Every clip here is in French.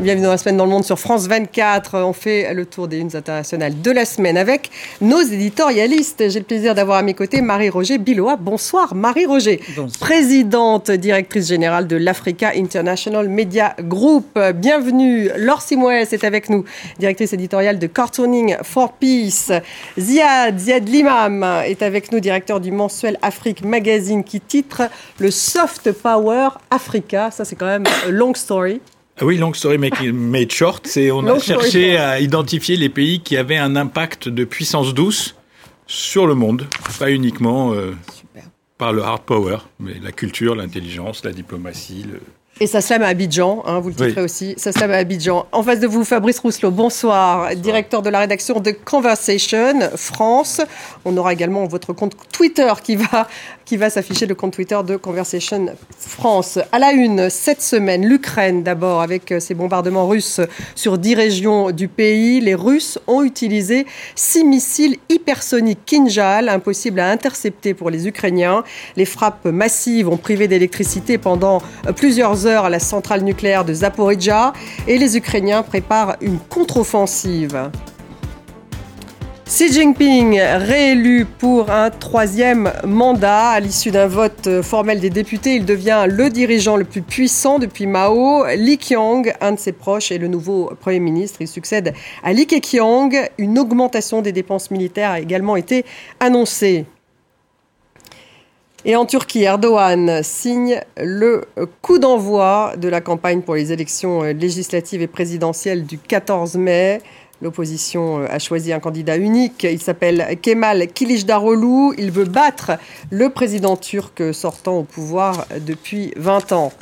Bienvenue dans la semaine dans le monde sur France 24. On fait le tour des unes internationales de la semaine avec nos éditorialistes. J'ai le plaisir d'avoir à mes côtés Marie-Roger Bilois. Bonsoir Marie-Roger, présidente directrice générale de l'Africa International Media Group. Bienvenue. Laure Simoes est avec nous, directrice éditoriale de Cartooning for Peace. Ziad, Ziad Limam est avec nous, directeur du mensuel Afrique Magazine qui titre le Soft Power Africa. Ça c'est quand même a long story. Ah oui, long story made short, c'est on a cherché à identifier les pays qui avaient un impact de puissance douce sur le monde, pas uniquement euh, par le hard power, mais la culture, l'intelligence, la diplomatie, le, et ça à Abidjan, hein, vous le titrez aussi. Ça à Abidjan. En face de vous, Fabrice Rousselot, bonsoir, directeur de la rédaction de Conversation France. On aura également votre compte Twitter qui va, qui va s'afficher, le compte Twitter de Conversation France. À la une, cette semaine, l'Ukraine d'abord, avec ses bombardements russes sur dix régions du pays. Les Russes ont utilisé six missiles hypersoniques Kinjal, impossibles à intercepter pour les Ukrainiens. Les frappes massives ont privé d'électricité pendant plusieurs heures à la centrale nucléaire de Zaporizhia et les Ukrainiens préparent une contre-offensive. Xi Jinping réélu pour un troisième mandat à l'issue d'un vote formel des députés. Il devient le dirigeant le plus puissant depuis Mao. Li Qiang, un de ses proches, est le nouveau Premier ministre. Il succède à Li Keqiang. Une augmentation des dépenses militaires a également été annoncée. Et en Turquie, Erdogan signe le coup d'envoi de la campagne pour les élections législatives et présidentielles du 14 mai. L'opposition a choisi un candidat unique. Il s'appelle Kemal Kilicdaroglu. Il veut battre le président turc sortant au pouvoir depuis 20 ans.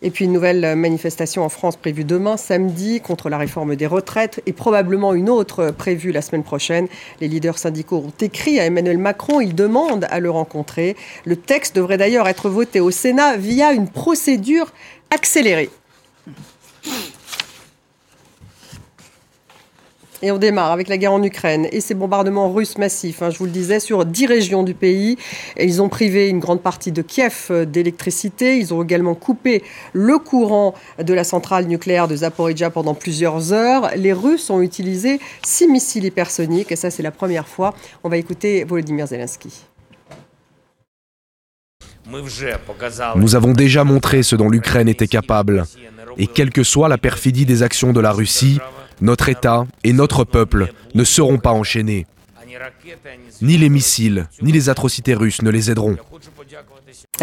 Et puis une nouvelle manifestation en France prévue demain, samedi, contre la réforme des retraites et probablement une autre prévue la semaine prochaine. Les leaders syndicaux ont écrit à Emmanuel Macron, ils demandent à le rencontrer. Le texte devrait d'ailleurs être voté au Sénat via une procédure accélérée. Et on démarre avec la guerre en Ukraine et ces bombardements russes massifs, hein, je vous le disais, sur dix régions du pays. Ils ont privé une grande partie de Kiev euh, d'électricité. Ils ont également coupé le courant de la centrale nucléaire de Zaporizhia pendant plusieurs heures. Les Russes ont utilisé six missiles hypersoniques et ça c'est la première fois. On va écouter Volodymyr Zelensky. Nous avons déjà montré ce dont l'Ukraine était capable. Et quelle que soit la perfidie des actions de la Russie, notre État et notre peuple ne seront pas enchaînés. Ni les missiles, ni les atrocités russes ne les aideront.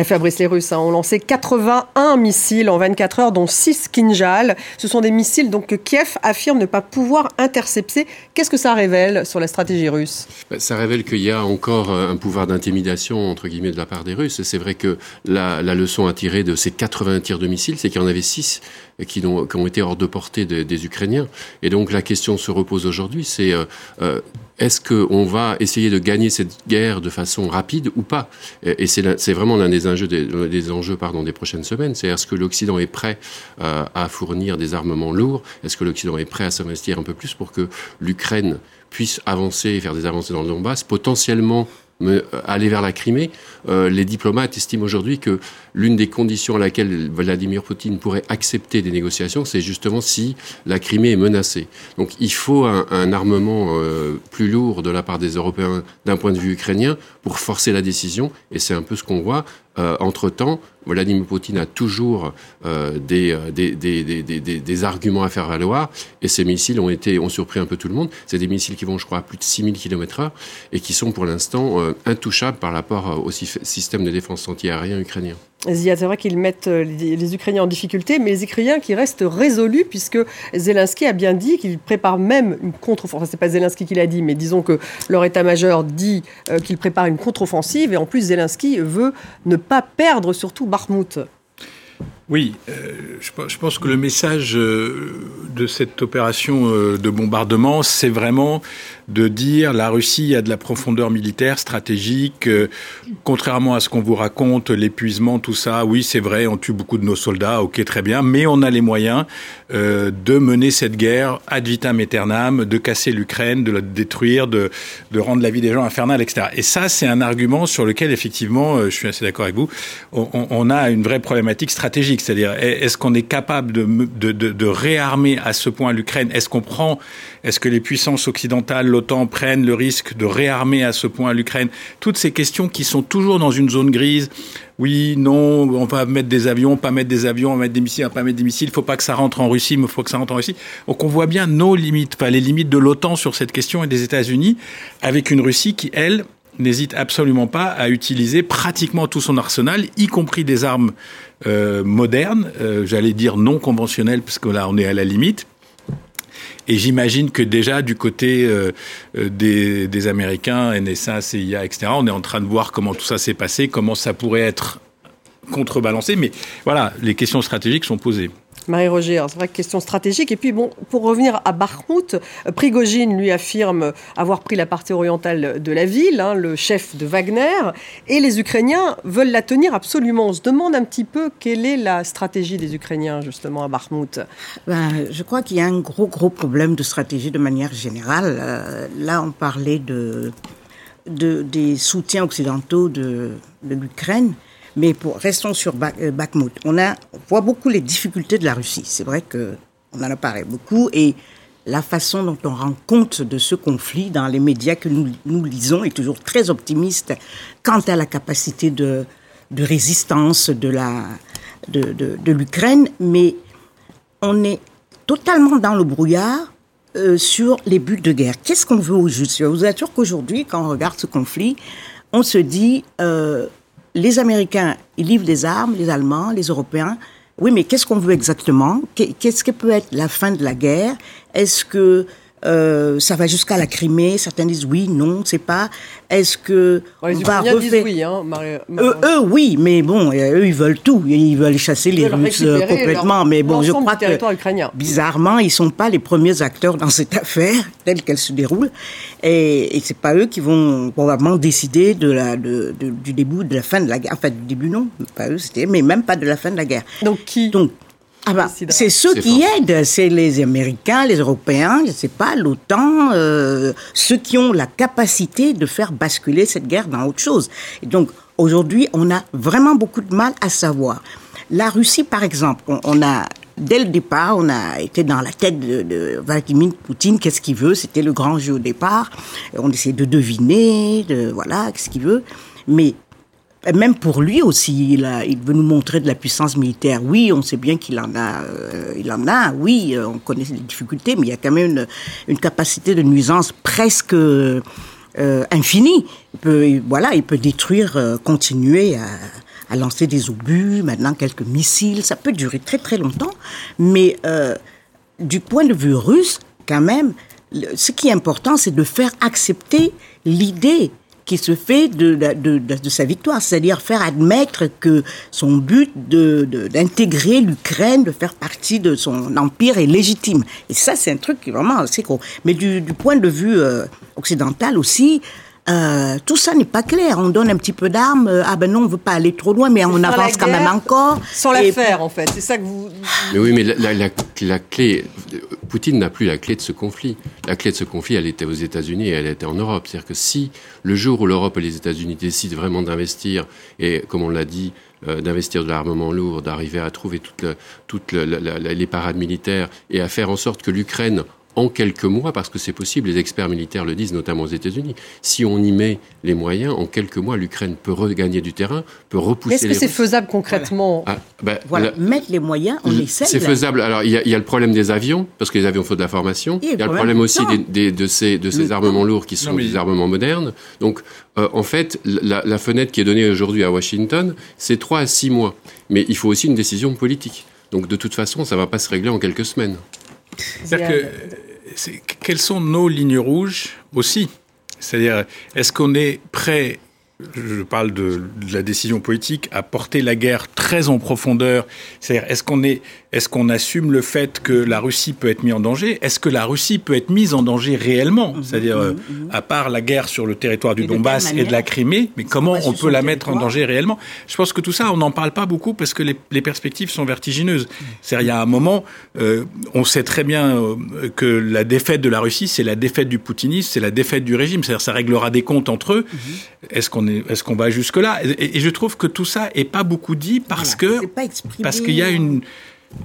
Fabrice, les Russes hein, ont lancé 81 missiles en 24 heures, dont 6 Kinjal. Ce sont des missiles donc, que Kiev affirme ne pas pouvoir intercepter. Qu'est-ce que ça révèle sur la stratégie russe? Bah, Ça révèle qu'il y a encore euh, un pouvoir d'intimidation, entre guillemets, de la part des Russes. C'est vrai que la, leçon à tirer de ces 80 tirs de missiles, c'est qu'il y en avait 6 qui ont, qui ont été hors de portée des Ukrainiens. Et donc la question se repose aujourd'hui, c'est euh, euh, est-ce qu'on va essayer de gagner cette guerre de façon rapide ou pas? Et c'est vraiment l'un des enjeux, des prochaines semaines. C'est est-ce que l'Occident est prêt euh, à fournir des armements lourds? Est-ce que l'Occident est prêt à s'investir un peu plus pour que l'Ukraine puisse avancer et faire des avancées dans le Donbass, potentiellement aller vers la Crimée. Euh, les diplomates estiment aujourd'hui que l'une des conditions à laquelle Vladimir Poutine pourrait accepter des négociations, c'est justement si la Crimée est menacée. Donc il faut un, armement euh, plus lourd de la part des Européens d'un point de vue ukrainien pour forcer la décision, et c'est un peu ce qu'on voit. Entre-temps, Vladimir Poutine a toujours des, des, des, des, arguments à faire valoir, et ces missiles ont, été, ont surpris un peu tout le monde. C'est des missiles qui vont, je crois, à plus de 6000 km h et qui sont pour l'instant euh, intouchables par rapport euh, au système de défense antiaérien ukrainien. C'est vrai qu'ils mettent euh, les Ukrainiens en difficulté, mais les Ukrainiens qui restent résolus, puisque Zelensky a bien dit qu'il prépare même une contre-offensive. Enfin, c'est pas Zelensky qui l'a dit, mais disons que leur état-major dit qu'il prépare une contre-offensive, et en plus Zelensky veut ne pas perdre surtout Bakhmut. Oui, euh, je, pense que le message euh, de cette opération euh, de bombardement, c'est vraiment de dire la Russie a de la profondeur militaire, stratégique. contrairement à ce qu'on vous raconte, l'épuisement, tout ça, oui, c'est vrai, on tue beaucoup de nos soldats, ok, très bien, mais on a les moyens de mener cette guerre ad vitam aeternam, de casser l'Ukraine, de la détruire, de, de rendre la vie des gens infernale, etc. Et ça, c'est un argument sur lequel, effectivement, je suis assez d'accord avec vous, on a une vraie problématique stratégique c'est-à-dire est-ce qu'on est capable de, de, réarmer à ce point l'Ukraine? Est-ce qu'on prend, est-ce que les puissances occidentales, l'OTAN prennent le risque de réarmer à ce point l'Ukraine? Toutes ces questions qui sont toujours dans une zone grise. Oui, non, on va mettre des avions, pas mettre des avions, on va mettre des missiles, on va pas mettre des missiles. Il faut pas que ça rentre en Russie, mais il faut que ça rentre en Russie. Donc on voit bien nos limites, pas les limites de l'OTAN sur cette question et des États-Unis, avec une Russie qui, elle, n'hésite absolument pas à utiliser pratiquement tout son arsenal, y compris des armes euh, modernes, euh, j'allais dire non conventionnelles, parce que là on est à la limite. Et j'imagine que déjà du côté euh, des, des, Américains, NSA, CIA, etc., on est en train de voir comment tout ça s'est passé, comment ça pourrait être contrebalancé. Mais voilà, les questions stratégiques sont posées. Marie-Roger, c'est vrai que question stratégique. Et puis, bon, pour revenir à Bakhmut, Prigogine lui affirme avoir pris la partie orientale de la ville, hein, le chef de Wagner, et les Ukrainiens veulent la tenir absolument. On se demande un petit peu quelle est la stratégie des Ukrainiens, justement, à Bakhmut. Ben, je crois qu'il y a un gros, gros problème de stratégie de manière générale. Euh, là, on parlait de, de, des soutiens occidentaux de, de l'Ukraine. Mais pour, restons sur euh, Bakhmut. On, voit beaucoup les difficultés de la Russie. C'est vrai que on en a parlé beaucoup et la façon dont on rend compte de ce conflit dans les médias que nous, nous lisons est toujours très optimiste quant à la capacité de, résistance de l'Ukraine, mais on est totalement dans le brouillard euh, sur les buts de guerre. Qu'est-ce qu'on veut au juste? Je vous assure qu'aujourd'hui, quand on regarde ce conflit, on se dit euh, les Américains, ils livrent des armes, les Allemands, les Européens. Oui, mais qu'est-ce qu'on veut exactement? Qu'est-ce que peut être la fin de la guerre? Est-ce que euh, ça va jusqu'à la Crimée. Certains disent oui, non, c'est pas. Est-ce que on va refaire oui, hein, Eux, oui, mais bon, euh, eux, ils veulent tout. Ils veulent chasser les Russes euh, complètement. Mais bon, je crois que bizarrement, ils sont pas les premiers acteurs dans cette affaire telle qu'elle se déroule, et, et c'est pas eux qui vont probablement décider de la, de, du début, de la fin de la guerre. Enfin, du début non, pas eux, c'était, mais même pas de la fin de la guerre. Donc qui? Donc ah bah, c'est ceux qui aident, c'est les Américains, les Européens, je ne sais pas, l'OTAN, euh, ceux qui ont la capacité de faire basculer cette guerre dans autre chose. Et donc aujourd'hui, on a vraiment beaucoup de mal à savoir. La Russie, par exemple, on, a dès le départ, on a été dans la tête de, de Vladimir Poutine. Qu'est-ce qu'il veut? C'était le grand jeu au départ. On essayait de deviner, de voilà, qu'est-ce qu'il veut. Mais même pour lui aussi, il, a, il veut nous montrer de la puissance militaire. Oui, on sait bien qu'il en a, euh, il en a. Oui, euh, on connaît les difficultés, mais il y a quand même une, une capacité de nuisance presque euh, infinie. Il peut, voilà, il peut détruire, continuer à, à, lancer des obus, maintenant quelques missiles. Ça peut durer très très longtemps, mais du point de vue russe, quand même, ce qui est important, c'est de faire accepter l'idée qui se fait de, de, de, sa victoire, c'est-à-dire faire admettre que son but d'intégrer l'Ukraine, de faire partie de son empire est légitime. Et ça, c'est un truc qui est vraiment assez gros. Mais du, du point de vue euh, occidental aussi, euh, tout ça n'est pas clair. On donne un petit peu d'armes. Euh, ah ben non, on veut pas aller trop loin, mais on avance quand même encore. Sans la faire, en fait. C'est ça que vous. Mais oui, mais la, la, la clé. Poutine n'a plus la clé de ce conflit. La clé de ce conflit, elle était aux États-Unis et elle était en Europe. C'est-à-dire que si le jour où l'Europe et les États-Unis décident vraiment d'investir, et comme on l'a dit, euh, d'investir de l'armement lourd, d'arriver à trouver toutes, toutes les parades militaires et à faire en sorte que l'Ukraine en quelques mois, parce que c'est possible, les experts militaires le disent, notamment aux États-Unis. Si on y met les moyens, en quelques mois, l'Ukraine peut regagner du terrain, peut repousser. Est-ce que c'est faisable concrètement? Voilà, ah, ben, voilà. mettre les moyens, on essaie. C'est faisable. Alors il y, a, y, a, le problème des avions, parce que les avions font de la formation. il y a le problème aussi des, de ces, de ces armements lourds qui sont des armements modernes. Donc euh, en fait, la, la fenêtre qui est donnée aujourd'hui à Washington, c'est 3 à 6 mois. Mais il faut aussi une décision politique. Donc de toute façon, ça ne va pas se régler en quelques semaines. C'est-à-dire que quelles sont nos lignes rouges aussi? C'est-à-dire, est-ce qu'on est prêt je parle de, de, la décision politique, à porter la guerre très en profondeur? C'est-à-dire, est-ce qu'on est, est-ce qu'on assume le fait que la Russie peut être mise en danger? Est-ce que la Russie peut être mise en danger réellement? Mhm, C'est-à-dire, mhm, mhm. à part la guerre sur le territoire du Donbass et de la Crimée, mais comment on peut la mettre en danger réellement? Je pense que tout ça, on n'en parle pas beaucoup parce que les, les perspectives sont vertigineuses. C'est-à-dire, il y a un moment, euh, on sait très bien euh, que la défaite de la Russie, c'est la défaite du poutinisme, c'est la défaite du régime. C'est-à-dire, ça réglera des comptes entre eux. Est-ce qu'on est, est-ce qu'on va jusque là et, je trouve que tout ça est pas beaucoup dit parce que parce qu'il y a une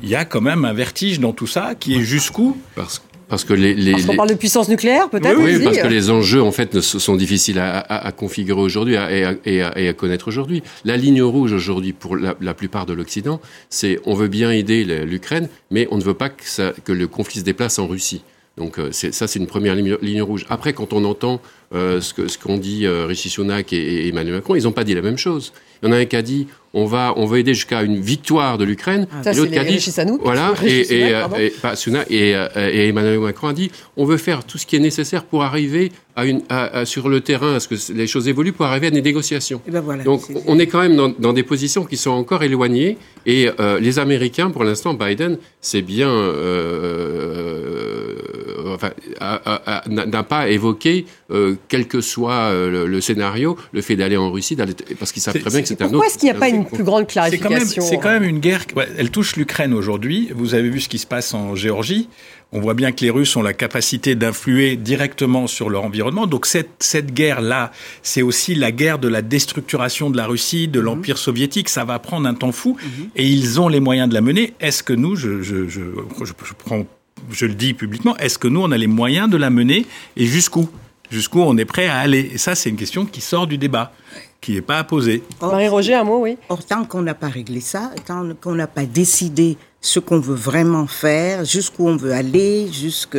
il y a quand même un vertige dans tout ça qui est jusqu'à parce parce que les, les, parle de puissance nucléaire, peut-être. Oui, parce que les enjeux en fait sont difficiles à, à, configurer aujourd'hui et, et, à, connaître aujourd'hui. La ligne rouge aujourd'hui pour la, la plupart de l'Occident, c'est on veut bien aider l'Ukraine, mais on ne veut pas que, ça, que le conflit se déplace en Russie. Donc euh, ça, c'est une première ligne, ligne, rouge. Après, quand on entend euh, ce qu'ont ce dit euh, Rishi Sunak et, Emmanuel Macron, ils n'ont pas dit la même chose. Il y en a un qui a dit on va on va aider jusqu'à une victoire de l'Ukraine. et l'autre qui a dit voilà et, et, et, et, Emmanuel Macron a dit on veut faire tout ce qui est nécessaire pour arriver à une à, sur le terrain à ce que les choses évoluent pour arriver à des négociations. Ben voilà, Donc on est quand même dans, dans, des positions qui sont encore éloignées et les Américains pour l'instant Biden c'est bien enfin, n'a pas évoqué, euh, quel que soit euh, le, scénario, le fait d'aller en Russie, parce qu'ils savent très bien que c'est un autre. Pourquoi est-ce qu'il n'y a pas une plus grande clarification C'est quand, même une guerre. elle touche l'Ukraine aujourd'hui. Vous avez vu ce qui se passe en Géorgie. On voit bien que les Russes ont la capacité d'influer directement sur leur environnement. Donc cette, cette guerre-là, c'est aussi la guerre de la déstructuration de la Russie, de l'Empire mhm. soviétique. Ça va prendre un temps fou mhm. et ils ont les moyens de la mener. Est-ce que nous, je, je, je, je prends je le dis publiquement, est-ce que nous, on a les moyens de la mener et jusqu'où? Jusqu'où on est prêt à aller? Et ça, c'est une question qui sort du débat, qui n'est pas à poser. Marie-Roger, un mot, oui. Or, tant qu'on n'a pas réglé ça, tant qu'on n'a pas décidé ce qu'on veut vraiment faire, jusqu'où on veut aller, jusque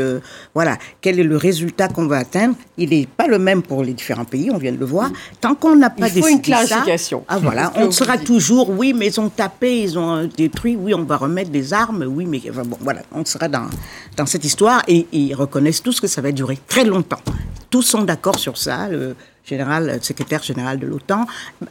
voilà, quel est le résultat qu'on veut atteindre. Il n'est pas le même pour les différents pays, on vient de le voir. Tant qu'on n'a pas Il faut une clarification. ah voilà, on sera toujours oui, mais ils ont tapé, ils ont détruit, oui, on va remettre des armes, oui, mais bon, voilà, on sera dans dans cette histoire et, ils reconnaissent tous que ça va durer très longtemps. Tous sont d'accord sur ça. Le, général, secrétaire général de l'OTAN.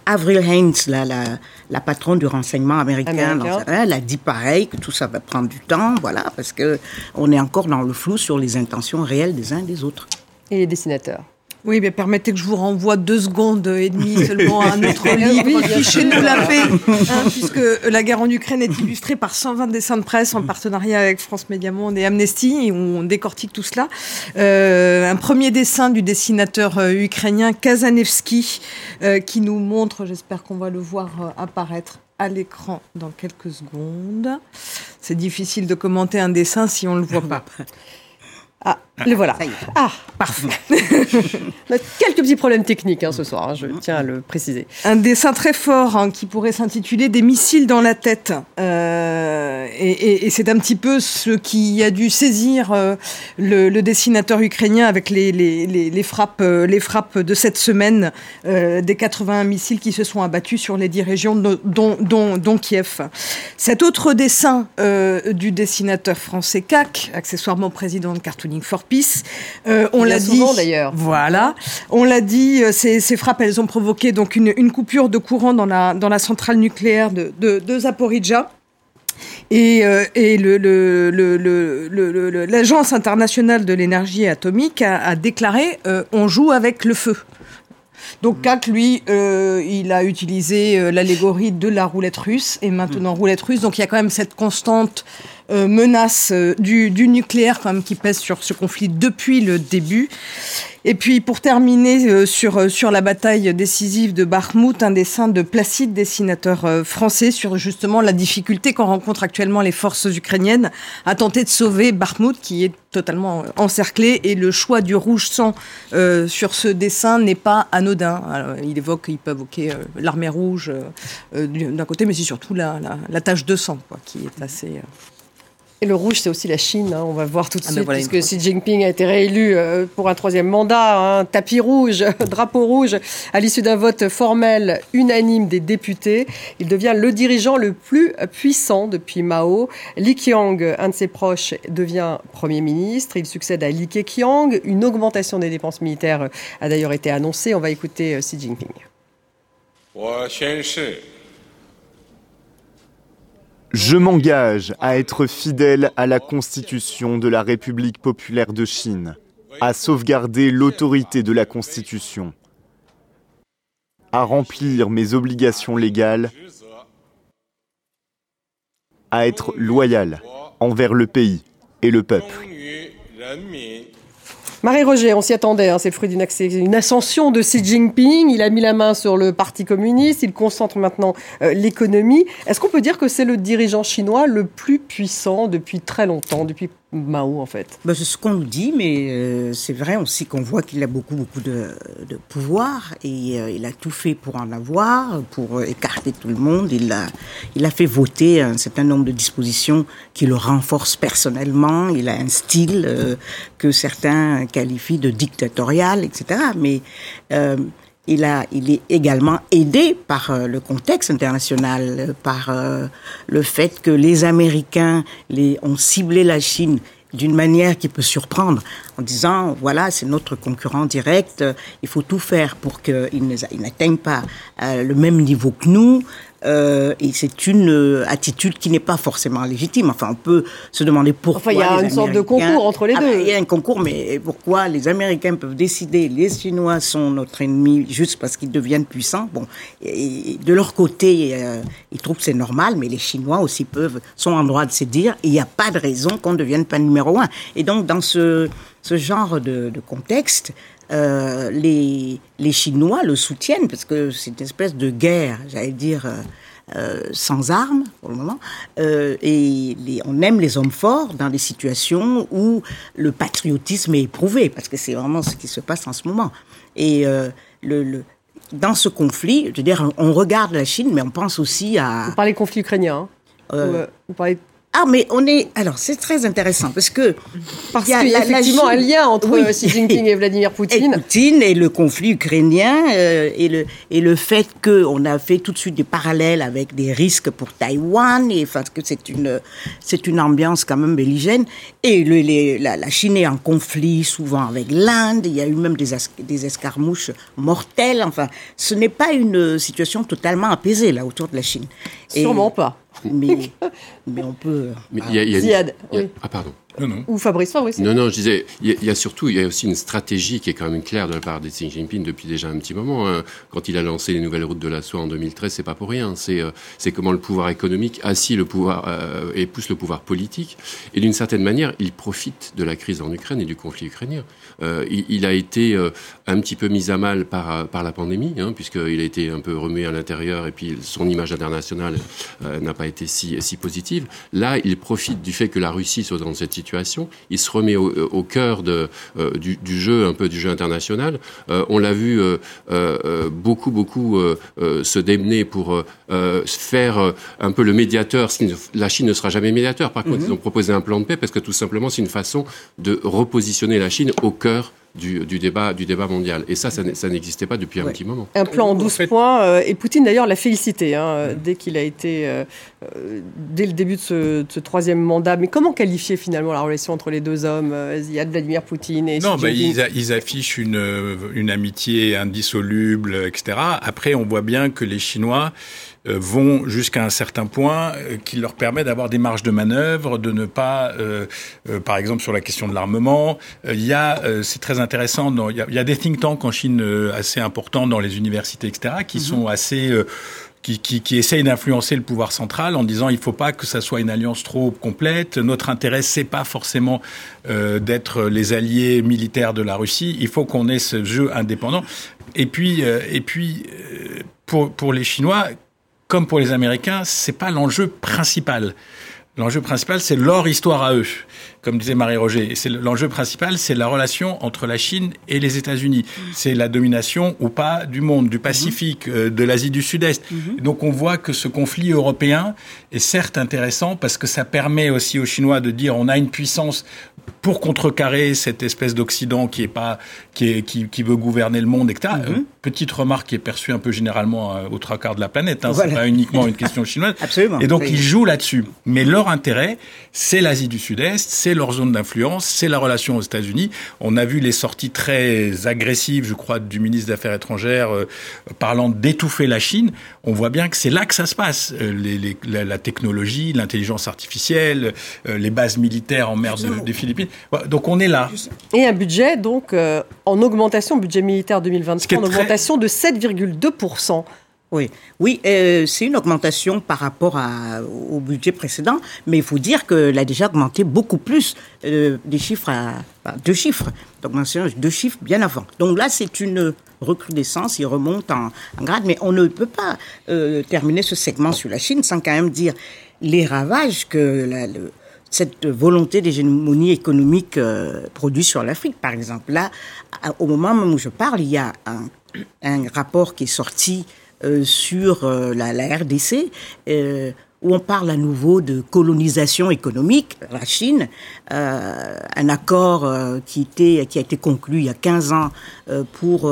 Avril Haines, la, la, patronne du renseignement américain, elle a dit pareil, que tout ça va prendre du temps, voilà, parce que on est encore dans le flou sur les intentions réelles des uns et des autres. Et les dessinateurs oui, mais permettez que je vous renvoie deux secondes et demie seulement à notre livre Fichez-nous la paix, hein, puisque la guerre en Ukraine est illustrée par 120 dessins de presse en partenariat avec France Média Monde et Amnesty, où on décortique tout cela. Euh, un premier dessin du dessinateur euh, ukrainien Kazanevski, euh, qui nous montre, j'espère qu'on va le voir apparaître à l'écran dans quelques secondes. C'est difficile de commenter un dessin si on ne le voit pas. Ah, le voilà. Ah, parfait. On a quelques petits problèmes techniques hein, ce soir, hein, je tiens à le préciser. Un dessin très fort hein, qui pourrait s'intituler Des missiles dans la tête. Euh, et, c'est un petit peu ce qui a dû saisir euh, le, dessinateur ukrainien avec les, les, frappes, euh, les frappes de cette semaine des 81 missiles qui se sont abattus sur les 10 régions, dont, dont, dont Kiev. Cet autre dessin du dessinateur français CAC, accessoirement président de Cartooning for Peace, on l'a dit d'ailleurs. Voilà, on l'a dit, ces, ces, frappes, elles ont provoqué donc une, une, coupure de courant dans la, dans la centrale nucléaire de, de, de Zaporizhia. Et, euh, et l'Agence internationale de l'énergie atomique a, a déclaré euh, on joue avec le feu. Donc CAC, lui, euh, il a utilisé euh, l'allégorie de la roulette russe et maintenant roulette russe. Donc il y a quand même cette constante euh, menace du, du, nucléaire quand qui pèse sur ce conflit depuis le début. Et puis pour terminer euh, sur, euh, la bataille décisive de Bakhmut, un dessin de Placide, dessinateur euh, français, sur justement la difficulté qu'en rencontrent actuellement les forces ukrainiennes à tenter de sauver Bakhmut, qui est totalement encerclé, et le choix du rouge sang sur ce dessin n'est pas anodin. il évoque, il peut évoquer l'armée rouge d'un côté, mais c'est surtout la, la, tache de sang, qui est assez... Et le rouge, c'est aussi la Chine, hein, on va voir tout de ah, suite, puisque Xi Jinping a été réélu euh, pour un troisième mandat, hein, tapis rouge, drapeau rouge, à l'issue d'un vote formel unanime des députés. Il devient le dirigeant le plus puissant depuis Mao. Li Qiang, un de ses proches, devient Premier ministre. Il succède à Li Keqiang. Une augmentation des dépenses militaires a d'ailleurs été annoncée. On va écouter euh, Xi Jinping. Je m'engage à être fidèle à la Constitution de la République populaire de Chine, à sauvegarder l'autorité de la Constitution, à remplir mes obligations légales, à être loyal envers le pays et le peuple. Marie-Roger, on s'y attendait, hein, c'est le fruit d'une ascension de Xi Jinping. Il a mis la main sur le Parti communiste, il concentre maintenant euh, l'économie. Est-ce qu'on peut dire que c'est le dirigeant chinois le plus puissant depuis très longtemps, Mao en fait ben, C'est ce qu'on nous dit, mais euh, c'est vrai aussi qu'on voit qu'il a beaucoup, beaucoup de, pouvoir et euh, il a tout fait pour en avoir, pour écarter tout le monde. Il a, il a fait voter un certain nombre de dispositions qui le renforcent personnellement. Il a un style que certains qualifient de dictatorial, etc. Mais il, a, il est également aidé par euh, le contexte international, par euh, le fait que les Américains les, ont ciblé la Chine d'une manière qui peut surprendre en disant voilà c'est notre concurrent direct il faut tout faire pour qu'il n'atteigne pas euh, le même niveau que nous euh, et c'est une euh, attitude qui n'est pas forcément légitime. Enfin, on peut se demander pourquoi. Enfin, il y a une sorte de concours entre les ah, deux. il y a un concours, mais pourquoi les Américains peuvent décider les Chinois sont notre ennemi juste parce qu'ils deviennent puissants Bon, et de leur côté, euh, ils trouvent que c'est normal, mais les Chinois aussi peuvent sont en droit de se dire il n'y a pas de raison qu'on ne devienne pas numéro un. Et donc, dans ce ce genre de, de contexte, euh, les, les Chinois le soutiennent parce que c'est une espèce de guerre, j'allais dire, euh, euh sans armes pour le moment. Euh, et les, on aime les hommes forts dans des situations où le patriotisme est éprouvé, parce que c'est vraiment ce qui se passe en ce moment. Et le, le, dans ce conflit, je veux dire, on regarde la Chine, mais on pense aussi à... Vous parlez conflit ukrainien hein vous parlez ah, mais on est. Alors, c'est très intéressant parce que. Parce qu'il y a, effectivement un lien entre euh, Xi Jinping et Vladimir Poutine. Et Poutine et le conflit ukrainien euh, et, le, et le fait qu'on a fait tout de suite des parallèles avec des risques pour Taïwan et enfin, que c'est une, c'est une ambiance quand même belligène. Et le, les, la, la, Chine est en conflit souvent avec l'Inde. Il y a eu même des, des escarmouches mortelles. Enfin, ce n'est pas une situation totalement apaisée là autour de la Chine. Sûrement pas mais, mais on peut. Mais y a, y a Ah, pardon. Non, non. Ou Fabrice, Fabrice. Non, non, je disais, il y, a surtout, il y a aussi une stratégie qui est quand même claire de la part de Xi Jinping depuis déjà un petit moment. Hein. Quand il a lancé les nouvelles routes de la soie en 2013, c'est pas pour rien. C'est euh, c'est comment le pouvoir économique assit le pouvoir euh, et pousse le pouvoir politique. Et d'une certaine manière, il profite de la crise en Ukraine et du conflit ukrainien. Euh, il, il, a été euh, un petit peu mis à mal par, par la pandémie, hein, puisqu'il a été un peu remué à l'intérieur et puis son image internationale n'a pas été si, si positive. Là, il profite du fait que la Russie soit dans cette situation. Il se remet au, au cœur de, du, du, jeu, un peu du jeu international. on l'a vu beaucoup, beaucoup se démener pour faire un peu le médiateur. La Chine ne sera jamais médiateur. Par contre, mm-hmm. ils ont proposé un plan de paix parce que tout simplement, c'est une façon de repositionner la Chine au cœur du, débat, du débat mondial. Et ça, ça, n'existait pas depuis un petit moment. Un plan en 12 points. Euh, et Poutine, d'ailleurs, l'a félicité hein, dès qu'il a été, euh, euh, dès le début de ce, troisième mandat. Mais comment qualifier finalement la relation entre les deux hommes, Ziad Vladimir Poutine et Non, bah, ils, ils, affichent une, une amitié indissoluble, etc. Après, on voit bien que les Chinois euh, vont jusqu'à un certain point euh, qui leur permet d'avoir des marges de manœuvre, de ne pas, euh, par exemple sur la question de l'armement, il y a, c'est très intéressant, il, y a, des think tanks en Chine assez importants dans les universités, etc., qui mhm. sont assez qui, qui, qui essayent d'influencer le pouvoir central en disant il faut pas que ça soit une alliance trop complète. Notre intérêt c'est pas forcément euh, d'être les alliés militaires de la Russie. Il faut qu'on ait ce jeu indépendant. Et puis et puis pour pour les Chinois comme pour les Américains, c'est pas l'enjeu principal. L'enjeu principal, c'est leur histoire à eux comme disait Marie-Roger. C'est l'enjeu principal, c'est la relation entre la Chine et les États-Unis. C'est la domination ou pas du monde, du Pacifique, euh, de l'Asie du Sud-Est. Mhm. Donc on voit que ce conflit européen est certes intéressant parce que ça permet aussi aux Chinois de dire on a une puissance pour contrecarrer cette espèce d'Occident qui est pas qui, est, qui, qui, veut gouverner le monde, etc. Mhm. Euh, petite remarque qui est perçue un peu généralement euh, au trois quarts de la planète. Hein, C'est pas uniquement une question chinoise. Absolument. Et donc ils jouent là-dessus. Mais leur intérêt, c'est l'Asie du Sud-Est, c'est leur zone d'influence, c'est la relation aux États-Unis. On a vu les sorties très agressives, je crois, du ministre des Affaires étrangères euh, parlant d'étouffer la Chine. On voit bien que c'est là que ça se passe. Euh, les, la, technologie, l'intelligence artificielle, euh, les bases militaires en mer des Philippines. Donc on est là. Et un budget donc en augmentation, budget militaire 2023, en augmentation de 7,2 Oui, oui euh, c'est une augmentation par rapport à, au budget précédent, mais il faut dire qu'elle a déjà augmenté beaucoup plus euh, des chiffres à, deux chiffres, d'augmentation de deux chiffres bien avant. Donc là, c'est une recrudescence, il remonte en, grade, mais on ne peut pas euh, terminer ce segment sur la Chine sans quand même dire les ravages que la, le, cette volonté d'hégémonie économique euh, produit sur l'Afrique, par exemple. Là, au moment où je parle, il y a un, un rapport qui est sorti euh, sur euh, la, RDC, euh, où on parle à nouveau de colonisation économique, la Chine, un accord qui, était, qui a été conclu il y a 15 ans pour,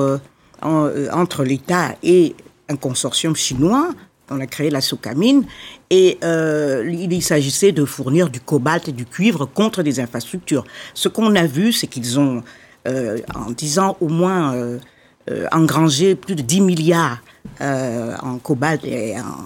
entre l'État et un consortium chinois. On a créé la Sokamine et il s'agissait de fournir du cobalt et du cuivre contre des infrastructures. Ce qu'on a vu, c'est qu'ils ont, en disant au moins, engrangé plus de 10 milliards euh, en cobalt et en,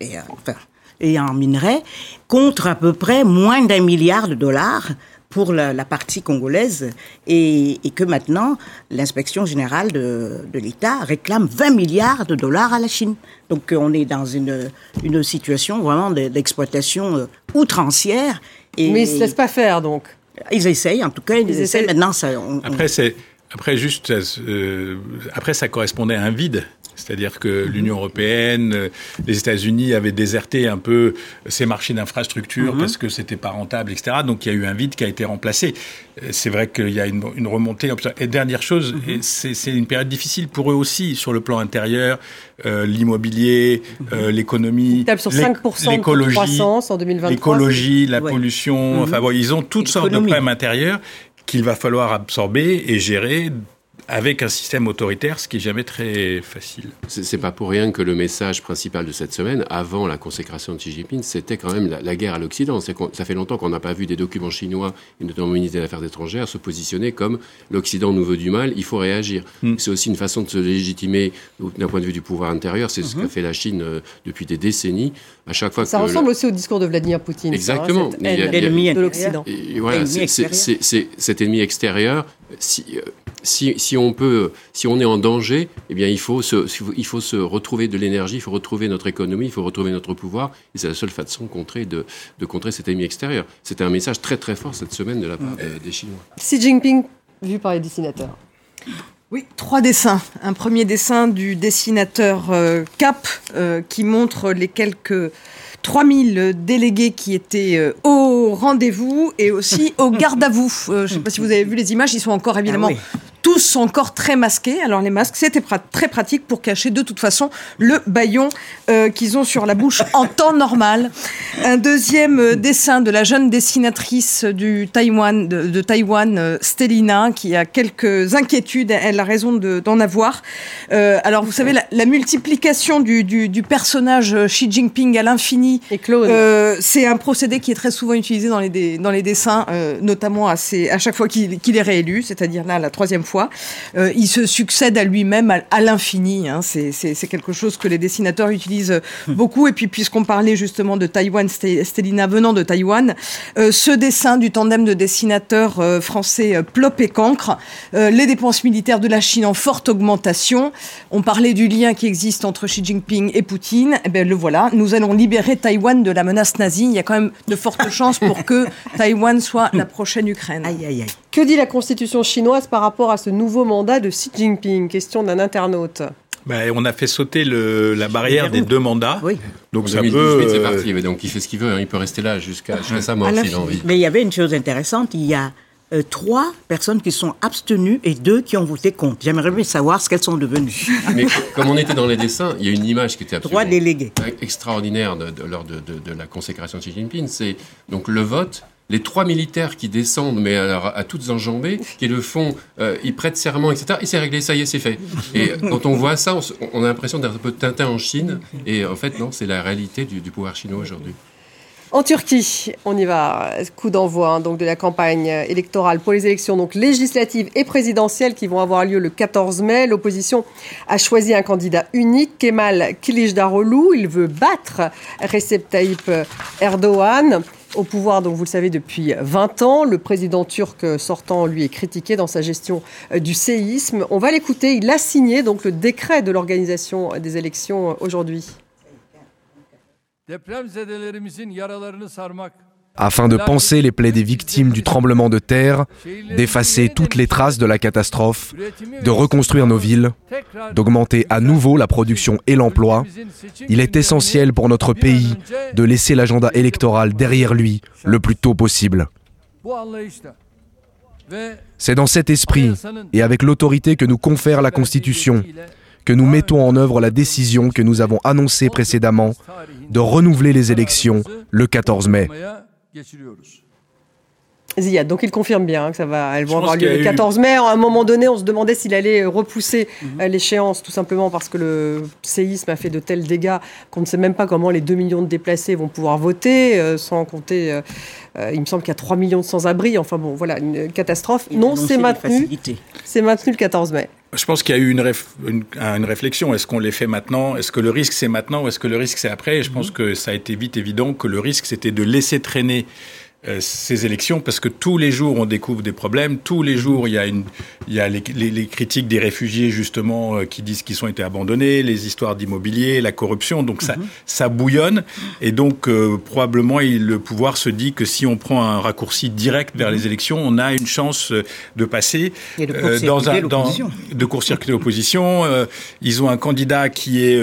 et, enfin, et en minerais, contre à peu près moins d'un milliard de dollars pour la, la partie congolaise et, et que maintenant l'inspection générale de, de l'État réclame 20 milliards de dollars à la Chine. Donc on est dans une, une situation vraiment d'exploitation euh, outrancière. Et, Mais ils ne se laissent pas faire donc Ils essayent, en tout cas, ils, ils essayent. Maintenant, ça, on, Après, c'est... Après, juste, euh, après, ça correspondait à un vide c'est-à-dire que l'Union européenne, euh, les États-Unis avaient déserté un peu ces marchés d'infrastructures mhm. parce que c'était pas rentable, etc. Donc il y a eu un vide qui a été remplacé. Euh, c'est vrai qu'il y a une, une, remontée. Et dernière chose, mhm. c'est une période difficile pour eux aussi sur le plan intérieur, euh, l'immobilier, mhm. euh, l'économie, l'écologie, croissance en 2023. L'écologie, la ouais. pollution. Enfin bon, ils ont toutes sortes de problèmes intérieurs qu'il va falloir absorber et gérer avec un système autoritaire, ce qui est jamais très facile. C'est pas pour rien que le message principal de cette semaine, avant la consécration de Xi Jinping, c'était quand même la, la, guerre à l'Occident. Ça fait longtemps qu'on n'a pas vu des documents chinois, et notamment le ministère des Affaires étrangères, se positionner comme l'Occident nous veut du mal, il faut réagir. Mm. C'est aussi une façon de se légitimer d'un point de vue du pouvoir intérieur. C'est mm -hmm. ce qu'a fait la Chine euh, depuis des décennies. À chaque fois ça que ressemble le... aussi au discours de Vladimir Poutine. Exactement. Ça, hein, ennemi de l'Occident. Voilà, c'est cet ennemi extérieur. Si, euh, si, si, on peut, si on est en danger, eh bien, il faut se, il faut se retrouver de l'énergie, il faut retrouver notre économie, il faut retrouver notre pouvoir. Et c'est la seule façon de contrer, de, de contrer cet ennemi extérieur. C'était un message très très fort cette semaine de la part euh, des Chinois. Xi Jinping, vu par les dessinateurs. Oui, trois dessins. Un premier dessin du dessinateur euh, Cap euh, qui montre les quelques 3000 délégués qui étaient euh, au rendez-vous et aussi au garde à vous. Euh, je ne sais pas si vous avez vu les images, ils sont encore évidemment ah oui tous sont encore très masqués. Alors les masques, c'était très pratique pour cacher de toute façon le baillon euh, qu'ils ont sur la bouche en temps normal. Un deuxième euh, dessin de la jeune dessinatrice du Taïwan, de, de Taïwan, euh, Stelina, qui a quelques inquiétudes. Elle a raison d'en avoir. Euh, alors vous savez, la, la multiplication du, du, du, personnage Xi Jinping à l'infini, euh, c'est un procédé qui est très souvent utilisé dans les, dans les dessins, notamment à, ces, à chaque fois qu'il qu est réélu, c'est-à-dire là la troisième fois Euh, il se succède à lui-même à, l'infini. Hein. C'est quelque chose que les dessinateurs utilisent hmm. beaucoup. Et puis, puisqu'on parlait justement de Taïwan, Stelina venant de Taïwan, euh, ce dessin du tandem de dessinateurs euh, français euh, Plop et Cancre, euh, les dépenses militaires de la Chine en forte augmentation. On parlait du lien qui existe entre Xi Jinping et Poutine. Eh bien, le voilà. Nous allons libérer Taïwan de la menace nazie. Il y a quand même de fortes chances pour que Taïwan soit la prochaine Ukraine. Aïe, aïe, aïe. Que dit la constitution chinoise par rapport à ce nouveau mandat de Xi Jinping? Question d'un internaute. Ben, on a fait sauter le, la barrière des deux mandats. Oui. Donc en ça 2018, peut. C'est parti. Mais donc il fait ce qu'il veut. Hein. Il peut rester là jusqu'à jusqu sa mort s'il a envie. Mais il y avait une chose intéressante. Il y a euh, trois personnes qui sont abstenues et deux qui ont voté contre. J'aimerais bien savoir ce qu'elles sont devenues. Mais comme on était dans les dessins, il y a une image qui était absolument trois délégués. extraordinaire de, de, lors de, de, la consécration de Xi Jinping. C'est donc le vote les trois militaires qui descendent, mais à toutes enjambées, qui le font, euh, ils prêtent serment, etc. Et c'est réglé, ça y est, c'est fait. Et quand on voit ça, on, a l'impression d'être un peu Tintin en Chine. Et en fait, non, c'est la réalité du, pouvoir chinois aujourd'hui. En Turquie, on y va, coup d'envoi hein, donc de la campagne électorale pour les élections donc législatives et présidentielles qui vont avoir lieu le 14 mai. L'opposition a choisi un candidat unique, Kemal Kılıçdaroğlu. Il veut battre Recep Tayyip Erdogan. Au pouvoir, donc vous le savez, depuis 20 ans. Le président turc sortant, lui, est critiqué dans sa gestion euh, du séisme. On va l'écouter. Il a signé donc le décret de l'organisation des élections aujourd'hui afin de panser les plaies des victimes du tremblement de terre, d'effacer toutes les traces de la catastrophe, de reconstruire nos villes, d'augmenter à nouveau la production et l'emploi, il est essentiel pour notre pays de laisser l'agenda électoral derrière lui le plus tôt possible. C'est dans cet esprit et avec l'autorité que nous confère la Constitution que nous mettons en œuvre la décision que nous avons annoncée précédemment de renouveler les élections le 14 mai. Ziyad, donc il confirme bien que ça va, elles vont avoir lieu le 14 mai. À un moment donné, on se demandait s'il allait repousser mhm. euh, l'échéance, tout simplement parce que le séisme a fait de tels dégâts qu'on ne sait même pas comment les 2 millions de déplacés vont pouvoir voter, euh, sans compter, euh, il me semble qu'il y a 3 millions de sans-abri. Enfin bon, voilà, une catastrophe. non, c'est maintenu. C'est maintenu le 14 mai. Je pense qu'il y a eu une, une, réflexion. Est-ce qu'on les fait maintenant? Est-ce que le risque c'est maintenant ou est-ce que le risque c'est après? Et je pense mhm. que ça a été vite évident que le risque c'était de laisser traîner euh, ces élections parce que tous les jours on découvre des problèmes, tous les jours il y a, une, il y a les, les, critiques des réfugiés justement euh, qui disent qu'ils ont été abandonnés, les histoires d'immobilier, la corruption, donc ça, mhm. ça bouillonne et donc euh, probablement il, le pouvoir se dit que si on prend un raccourci direct vers mhm. les élections, on a une chance de passer de dans un dans, de court-circuiter l'opposition. ils ont un candidat qui est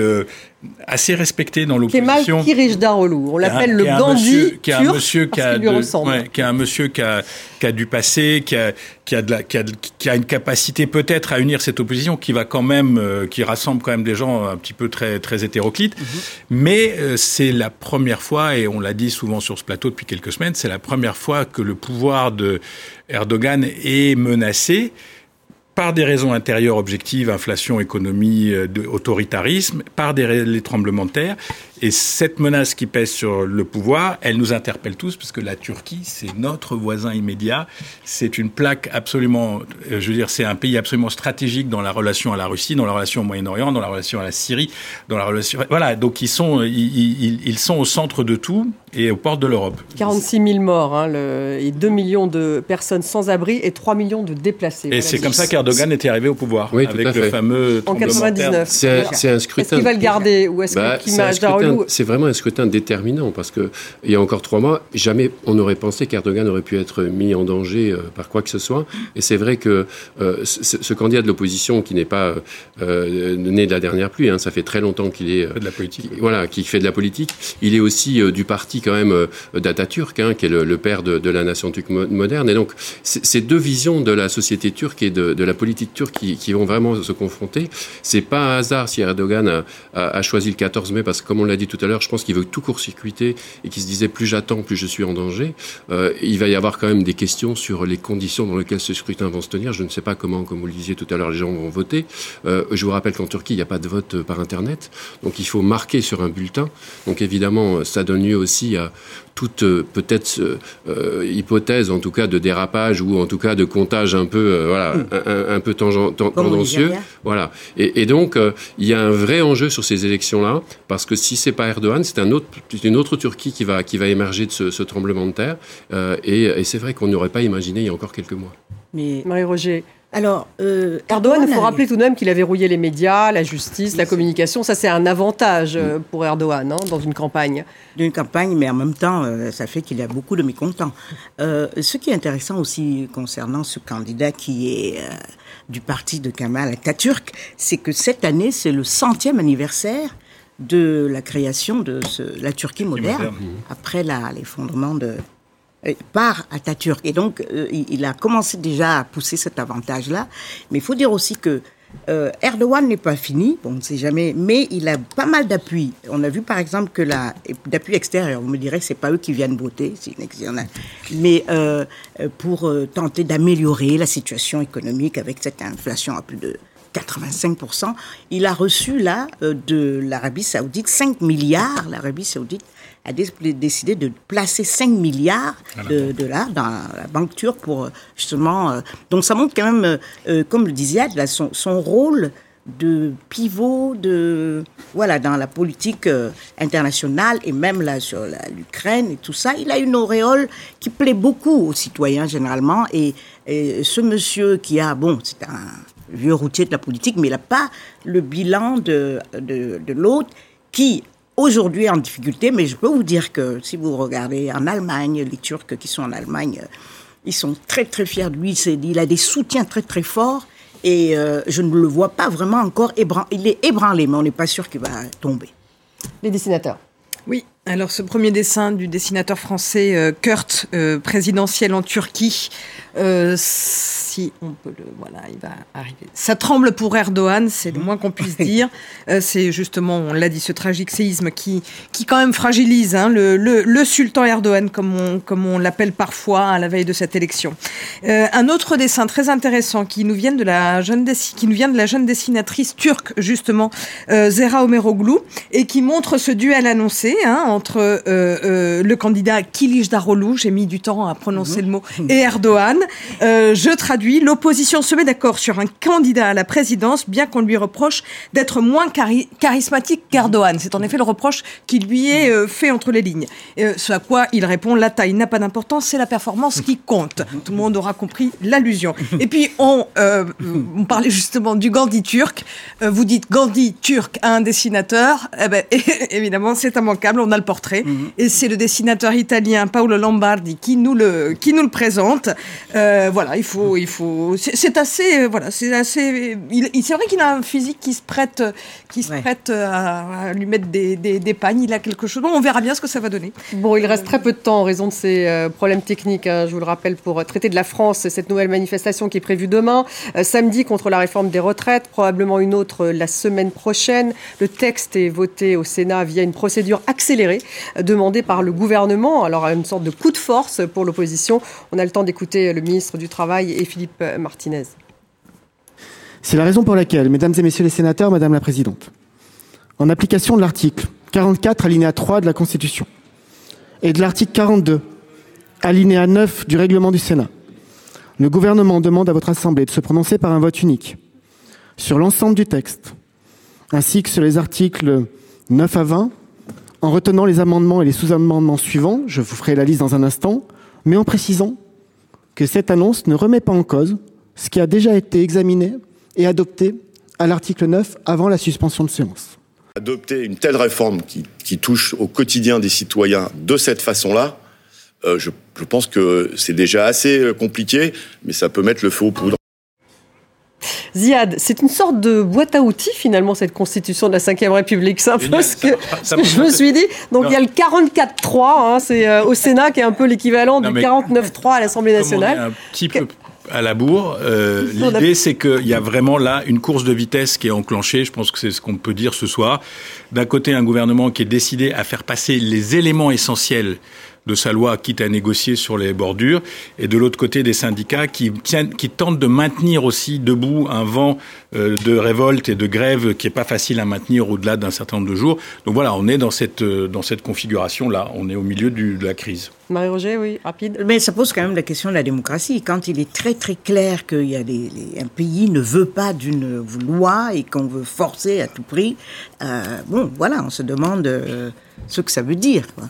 assez respecté dans l'opposition. Kemal Kılıçdaroğlu, on l'appelle le Gandhi qui est un monsieur qui a, qui est un monsieur qui a, qui a du passé, qui a, qui a, de la, qui a, qui a une capacité peut-être à unir cette opposition, qui va quand même, euh, qui rassemble quand même des gens un petit peu très très hétéroclites. Mhm. Mais euh, c'est la première fois, et on l'a dit souvent sur ce plateau depuis quelques semaines, c'est la première fois que le pouvoir de Erdogan est menacé par des raisons intérieures objectives, inflation, économie, euh, autoritarisme, par des, les tremblements de terre, et cette menace qui pèse sur le pouvoir, elle nous interpelle tous parce que la Turquie, c'est notre voisin immédiat. C'est une plaque absolument, euh, je veux dire, c'est un pays absolument stratégique dans la relation à la Russie, dans la relation au Moyen-Orient, dans la relation à la Syrie, dans la relation. Voilà, donc ils sont, ils, ils, sont au centre de tout et aux portes de l'Europe. 46 000 morts hein, le, et 2 millions de personnes sans abri et 3 millions de déplacés. Et c'est comme ça qu'Erdogan était arrivé au pouvoir, oui, avec le fameux. En 99. C'est un scrutin. Est-ce qu'il va le garder ou est-ce bah, c'est vraiment un scrutin déterminant parce que il y a encore trois mois, jamais on n'aurait pensé qu'Erdogan aurait pu être mis en danger euh, par quoi que ce soit. Et c'est vrai que euh, ce, candidat de l'opposition qui n'est pas euh, né de la dernière pluie, hein, ça fait très longtemps qu'il est de la politique. voilà, qui fait de la politique. Il est aussi du parti quand même d'Atatürk, hein, qui est le, père de, la nation turque moderne. Et donc ces deux visions de la société turque et de, la politique turque qui, vont vraiment se confronter. C'est pas un hasard si Erdogan a, a choisi le 14 mai parce que comme on l'a dit tout à l'heure, je pense qu'il veut tout court-circuiter et qu'il se disait plus j'attends, plus je suis en danger. Euh, il va y avoir quand même des questions sur les conditions dans lesquelles ce scrutin va se tenir. Je ne sais pas comment, comme vous le disiez tout à l'heure, les gens vont voter. Euh, je vous rappelle qu'en Turquie, il n'y a pas de vote par Internet. Donc il faut marquer sur un bulletin. Donc évidemment, ça donne lieu aussi à toute euh, peut-être euh, hypothèse, en tout cas, de dérapage ou en tout cas de comptage un peu, euh, voilà, hmm. un, peu tendancieux. Voilà. Et, donc, il y a un vrai enjeu sur ces élections-là, parce que si c'est pas Erdogan, c'est un autre, une autre Turquie qui va, qui va émerger de ce, tremblement de terre. et, et c'est vrai qu'on n'aurait pas imaginé il y a encore quelques mois. Mais Marie-Roger, alors, euh, Erdogan, il faut rappeler tout de même qu'il avait verrouillé les médias, la justice, la communication. Ça, c'est un avantage euh, pour Erdogan hein, dans une campagne. D'une campagne, mais en même temps, euh, ça fait qu'il y a beaucoup de mécontents. ce qui est intéressant aussi concernant ce candidat qui est du parti de Kamal Atatürk, c'est que cette année, c'est le centième anniversaire de la création de la Turquie moderne, après l'effondrement de euh, par Atatürk. Et donc, euh, il a commencé déjà à pousser cet avantage-là. Mais il faut dire aussi que euh, Erdogan n'est pas fini, bon, on ne sait jamais, mais il a pas mal d'appui. On a vu par exemple que la d'appui extérieur, vous me direz que c'est pas eux qui viennent voter, c'est mais euh, pour tenter d'améliorer la situation économique avec cette inflation à plus de 85%, il a reçu là de l'Arabie Saoudite 5 milliards. L'Arabie Saoudite a décidé de placer 5 milliards de dollars dans la banque turque pour justement. Euh, donc ça montre quand même, euh, comme le disait son, son rôle de pivot de voilà dans la politique euh, internationale et même là sur l'Ukraine et tout ça. Il a une auréole qui plaît beaucoup aux citoyens généralement et, ce monsieur qui a bon c'est un vieux routier de la politique mais il n'a pas le bilan de, de, de l'autre qui aujourd'hui est en difficulté mais je peux vous dire que si vous regardez en Allemagne les Turcs qui sont en Allemagne ils sont très très fiers de lui il a des soutiens très très forts et euh, je ne le vois pas vraiment encore ébranlé. Il est ébranlé, mais on n'est pas sûr qu'il va tomber. Les dessinateurs. Oui, alors ce premier dessin du dessinateur français euh, Kurt, euh, présidentiel en Turquie, si on peut le. Voilà, il va arriver. Ça tremble pour Erdogan, c'est le moins qu'on puisse dire. Euh, c'est justement, on l'a dit, ce tragique séisme qui, qui quand même fragilise hein, le, le, le, sultan Erdogan, comme on, comme on l'appelle parfois à la veille de cette élection. Euh, un autre dessin très intéressant qui nous vient de la jeune, qui nous vient de la jeune dessinatrice turque, justement, euh, Zera Omeroglu, et qui montre ce duel annoncé hein, entre euh, le candidat Kilic Daroglu, j'ai mis du temps à prononcer le mot, et Erdogan. je traduis l'opposition se met d'accord sur un candidat à la présidence, bien qu'on lui reproche d'être moins charismatique qu'Erdogan. C'est en effet le reproche qui lui est euh, fait entre les lignes. Euh, ce à quoi il répond la taille n'a pas d'importance, c'est la performance qui compte. Tout le monde aura compris l'allusion. Et puis on, euh, on parlait justement du Gandhi turc. vous dites Gandhi turc à un dessinateur, eh ben, évidemment c'est immanquable. On a le portrait et c'est le dessinateur italien Paolo Lombardi qui nous le qui nous le présente. voilà, il faut il faut. C'est assez, euh, voilà, c'est assez. C'est vrai qu'il a un physique qui se prête, qui se prête à, lui mettre des, des, pagnes. Il a quelque chose. Bon, on verra bien ce que ça va donner. Bon, il reste très peu de temps en raison de ces euh, problèmes techniques. Hein, je vous le rappelle pour traiter de la France, cette nouvelle manifestation qui est prévue demain, euh, samedi contre la réforme des retraites, probablement une autre la semaine prochaine. Le texte est voté au Sénat via une procédure accélérée demandée par le gouvernement. Alors, une sorte de coup de force pour l'opposition. On a le temps d'écouter le ministre du Travail et Philippe Martinez. C'est la raison pour laquelle, mesdames et messieurs les sénateurs, madame la présidente, en application de l'article 44 alinéa 3 de la Constitution et de l'article 42 alinéa 9 du règlement du Sénat, le gouvernement demande à votre assemblée de se prononcer par un vote unique sur l'ensemble du texte, ainsi que sur les articles 9 à 20, en retenant les amendements et les sous-amendements suivants, je vous ferai la liste dans un instant, mais en précisant que cette annonce ne remet pas en cause ce qui a déjà été examiné et adopté à l'article 9 avant la suspension de séance. Adopter une telle réforme qui, touche au quotidien des citoyens de cette façon-là, euh, je, pense que c'est déjà assez euh, compliqué, mais ça peut mettre le feu aux poudres. Ziad, c'est une sorte de boîte à outils finalement cette constitution de la Ve République. C'est un peu ce que, je me suis dit. Donc il y a le 44-3, hein, c'est euh, au Sénat qui est un peu l'équivalent du 49-3 à l'Assemblée nationale. Un petit peu à la bourre. Euh, l'idée, c'est qu'il y a vraiment là une course de vitesse qui est enclenchée. Je pense que c'est ce qu'on peut dire ce soir. D'un côté, un gouvernement qui est décidé à faire passer les éléments essentiels de sa loi, quitte à négocier sur les bordures, et de l'autre côté des syndicats qui, tiennent, qui tentent de maintenir aussi debout un vent euh, de révolte et de grève qui est pas facile à maintenir au-delà d'un certain nombre de jours. Donc voilà, on est dans cette, euh, dans cette configuration-là, on est au milieu du, de la crise. Marie-Roger, oui, rapide. Mais ça pose quand même la question de la démocratie. Quand il est très très clair qu'il y a des, un pays ne veut pas d'une loi et qu'on veut forcer à tout prix, euh, bon, voilà, on se demande ce que ça veut dire. Quoi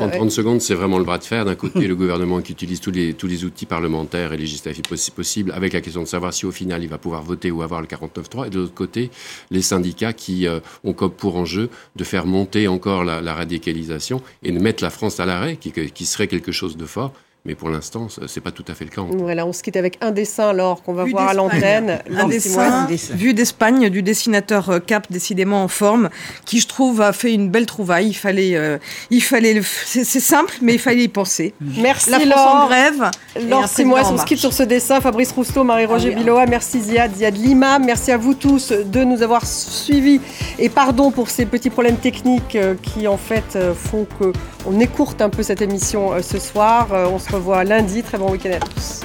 en 30 secondes, c'est vraiment le bras de fer. D'un côté, le gouvernement qui utilise tous les, tous les outils parlementaires et législatifs possibles, avec la question de savoir si au final il va pouvoir voter ou avoir le 49-3. Et de l'autre côté, les syndicats qui euh, ont comme pour enjeu de faire monter encore la, la radicalisation et de mettre la France à l'arrêt, qui, qui serait quelque chose de fort. Mais pour l'instant, c'est pas tout à fait le cas. Voilà, on se quitte avec un dessin alors qu'on va voir à l'antenne. Un dessin, vu d'Espagne du dessinateur euh, Cap, décidément en forme, qui je trouve a fait une belle trouvaille. Il fallait, euh, il fallait, c'est simple, mais il fallait y penser. Merci La France en grève. Laure Simois, on se quitte sur ce dessin. Fabrice Rousseau, Marie-Roger Biloa, merci Ziad, Ziad Lima. Merci à vous tous de nous avoir suivis. Et pardon pour ces petits problèmes techniques euh, qui en fait font qu'on écourte un peu cette émission ce soir. On se revoit lundi. Très bon week-end à tous.